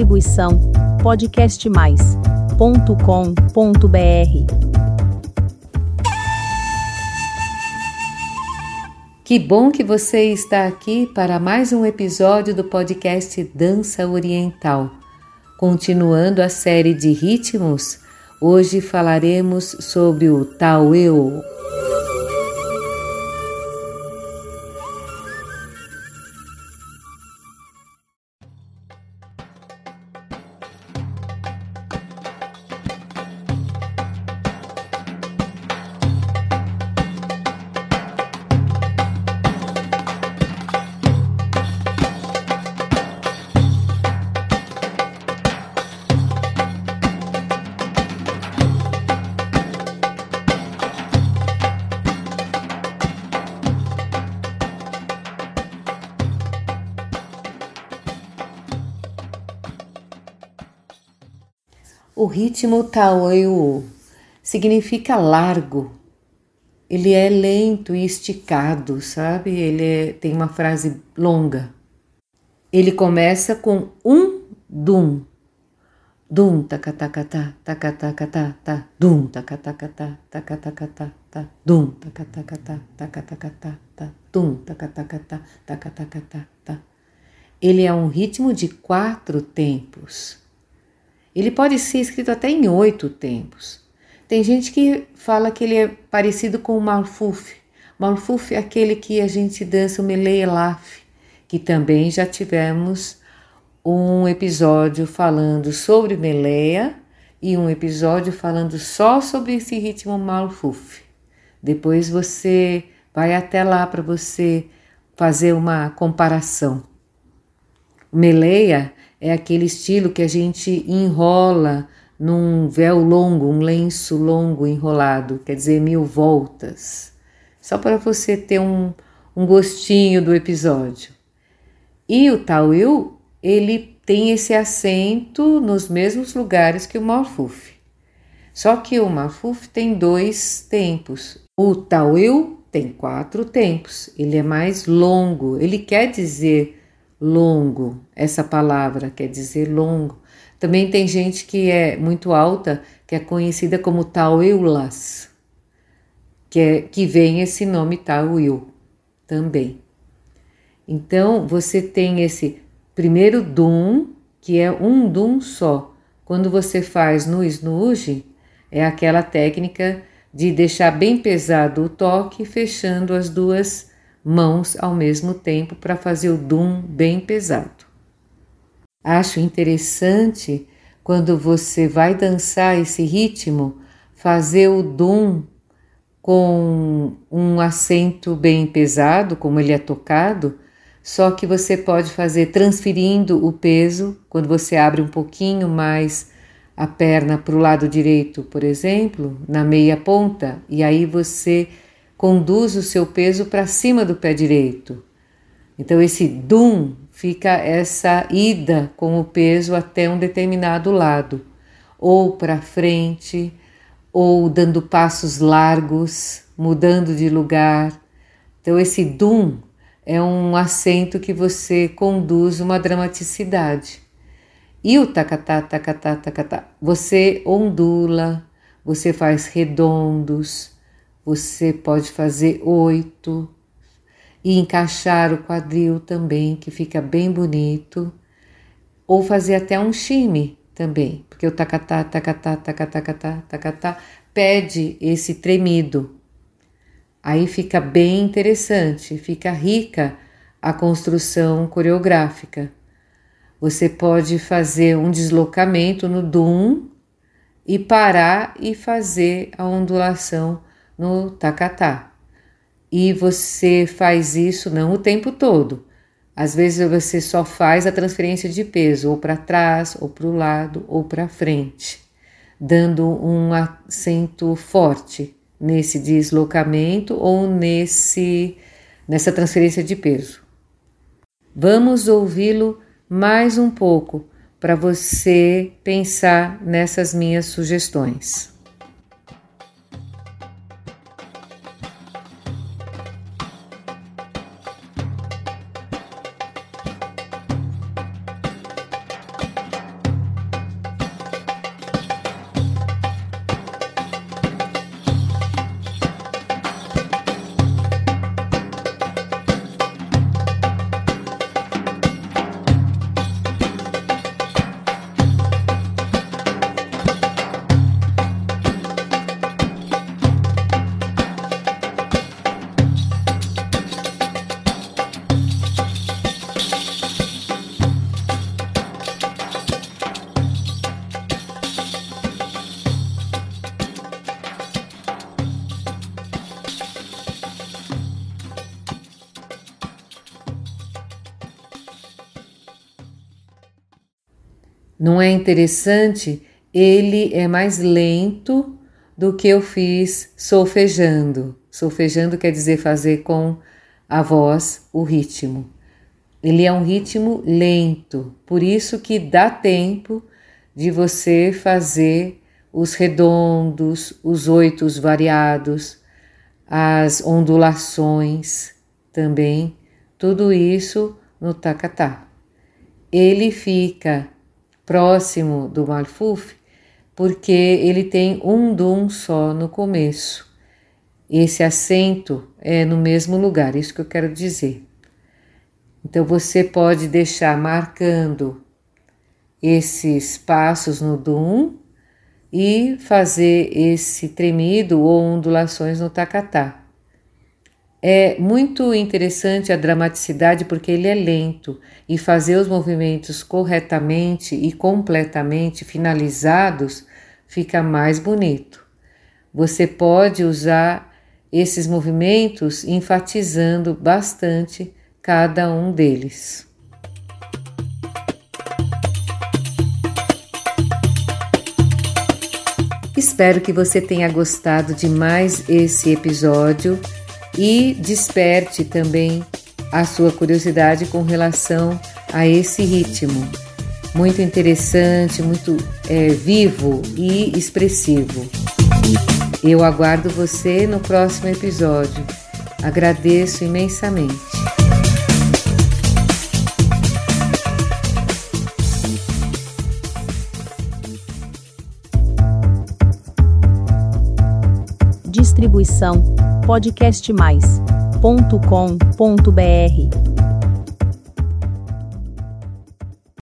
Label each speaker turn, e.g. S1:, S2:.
S1: Distribuição podcastmais.com.br.
S2: Que bom que você está aqui para mais um episódio do podcast Dança Oriental. Continuando a série de ritmos, hoje falaremos sobre o Taueu. O ritmo Taoyu significa largo. Ele é lento e esticado, sabe? Ele é, tem uma frase longa. Ele começa com um dum. Dum takatakata, takatakata, ta, dum takatakata, takatakata, ta, dum takatakata, takatakata, ta, dum takatakata, takatakata, ta. Ele é um ritmo de quatro tempos. Ele pode ser escrito até em oito tempos. Tem gente que fala que ele é parecido com o Malfuf. Malfuf é aquele que a gente dança o Meleielaf, que também já tivemos um episódio falando sobre Meleia e um episódio falando só sobre esse ritmo Malfuf. Depois você vai até lá para você fazer uma comparação. Meleia é aquele estilo que a gente enrola num véu longo, um lenço longo enrolado, quer dizer, mil voltas. Só para você ter um, um gostinho do episódio. E o Tauil, ele tem esse acento nos mesmos lugares que o Malfuf. Só que o Malfuf tem dois tempos. O Tauil tem quatro tempos. Ele é mais longo. Ele quer dizer longo. Essa palavra quer dizer longo. Também tem gente que é muito alta, que é conhecida como Tauilas, que, é, que vem esse nome Tauil também. Então, você tem esse primeiro dum, que é um dum só. Quando você faz no snooze, é aquela técnica de deixar bem pesado o toque, fechando as duas mãos ao mesmo tempo para fazer o dum bem pesado. Acho interessante quando você vai dançar esse ritmo, fazer o dum com um acento bem pesado, como ele é tocado, só que você pode fazer transferindo o peso quando você abre um pouquinho mais a perna para o lado direito, por exemplo, na meia ponta, e aí você conduz o seu peso para cima do pé direito. Então, esse dum fica essa ida com o peso até um determinado lado, ou para frente, ou dando passos largos, mudando de lugar. Então, esse dum é um acento que você conduz uma dramaticidade. E o tacatá, tacatá, tacatá, você ondula, você faz redondos, você pode fazer oito e encaixar o quadril também, que fica bem bonito, ou fazer até um chime também, porque o tacatá, tacatá, tacatá, tacatá, tacatá pede esse tremido. Aí fica bem interessante, fica rica a construção coreográfica. Você pode fazer um deslocamento no dum e parar e fazer a ondulação no tacatá. E você faz isso não o tempo todo. Às vezes você só faz a transferência de peso ou para trás, ou para o lado, ou para frente, dando um acento forte nesse deslocamento ou nesse nessa transferência de peso. Vamos ouvi-lo mais um pouco para você pensar nessas minhas sugestões. Não é interessante? Ele é mais lento do que eu fiz solfejando. Solfejando quer dizer fazer com a voz o ritmo. Ele é um ritmo lento, por isso que dá tempo de você fazer os redondos, os oitos variados, as ondulações também, tudo isso no tacatá. Ele fica próximo do malfuf porque ele tem um dum só no começo. Esse acento é no mesmo lugar, isso que eu quero dizer. Então você pode deixar marcando esses passos no dum e fazer esse tremido ou ondulações no tacatá. É muito interessante a dramaticidade porque ele é lento e fazer os movimentos corretamente e completamente finalizados fica mais bonito. Você pode usar esses movimentos enfatizando bastante cada um deles. Espero que você tenha gostado de mais esse episódio e desperte também a sua curiosidade com relação a esse ritmo. Muito interessante, muito é, vivo e expressivo. Eu aguardo você no próximo episódio. Agradeço imensamente.
S1: Distribuição podcastmais.com.br